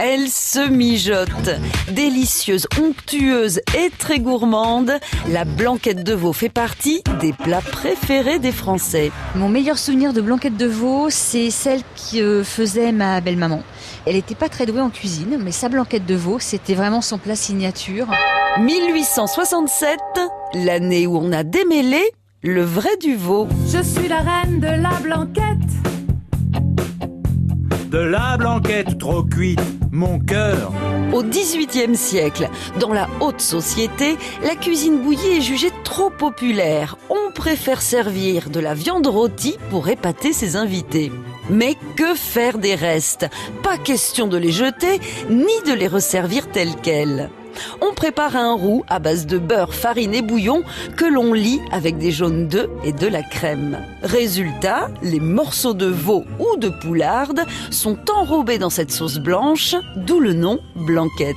Elle se mijote. Délicieuse, onctueuse et très gourmande, la blanquette de veau fait partie des plats préférés des Français. Mon meilleur souvenir de blanquette de veau, c'est celle que euh, faisait ma belle-maman. Elle n'était pas très douée en cuisine, mais sa blanquette de veau, c'était vraiment son plat signature. 1867, l'année où on a démêlé le vrai du veau. Je suis la reine de la blanquette. De la blanquette trop cuite, mon cœur. Au XVIIIe siècle, dans la haute société, la cuisine bouillie est jugée trop populaire. On préfère servir de la viande rôtie pour épater ses invités. Mais que faire des restes? Pas question de les jeter, ni de les resservir tels quels on prépare un roux à base de beurre, farine et bouillon que l'on lit avec des jaunes d'œufs et de la crème. Résultat, les morceaux de veau ou de poularde sont enrobés dans cette sauce blanche, d'où le nom blanquette.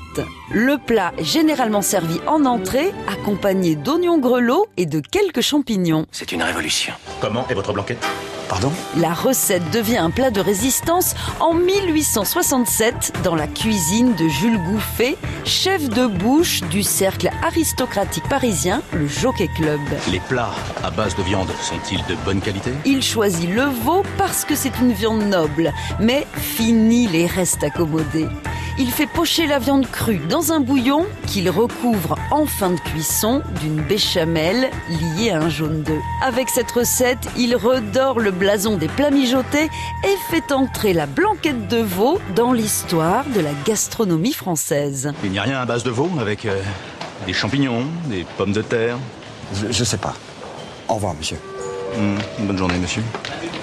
Le plat est généralement servi en entrée, accompagné d'oignons grelots et de quelques champignons. C'est une révolution. Comment est votre blanquette? Pardon La recette devient un plat de résistance en 1867 dans la cuisine de Jules Gouffet, chef de bouche du cercle aristocratique parisien, le Jockey Club. Les plats à base de viande sont-ils de bonne qualité? Il choisit le veau parce que c'est une viande noble, mais fini les restes accommodés. Il fait pocher la viande crue dans un bouillon qu'il recouvre en fin de cuisson d'une béchamel liée à un jaune d'œuf. Avec cette recette, il redore le blason des plats mijotés et fait entrer la blanquette de veau dans l'histoire de la gastronomie française. Il n'y a rien à base de veau avec euh, des champignons, des pommes de terre je, je sais pas. Au revoir, monsieur. Mmh, bonne journée, monsieur.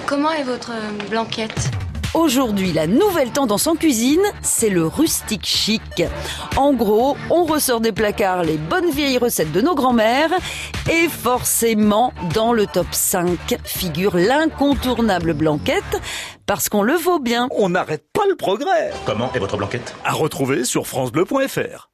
Comment est votre euh, blanquette? Aujourd'hui, la nouvelle tendance en cuisine, c'est le rustique chic. En gros, on ressort des placards les bonnes vieilles recettes de nos grands-mères et forcément, dans le top 5 figure l'incontournable blanquette parce qu'on le vaut bien. On n'arrête pas le progrès. Comment est votre blanquette? À retrouver sur FranceBleu.fr.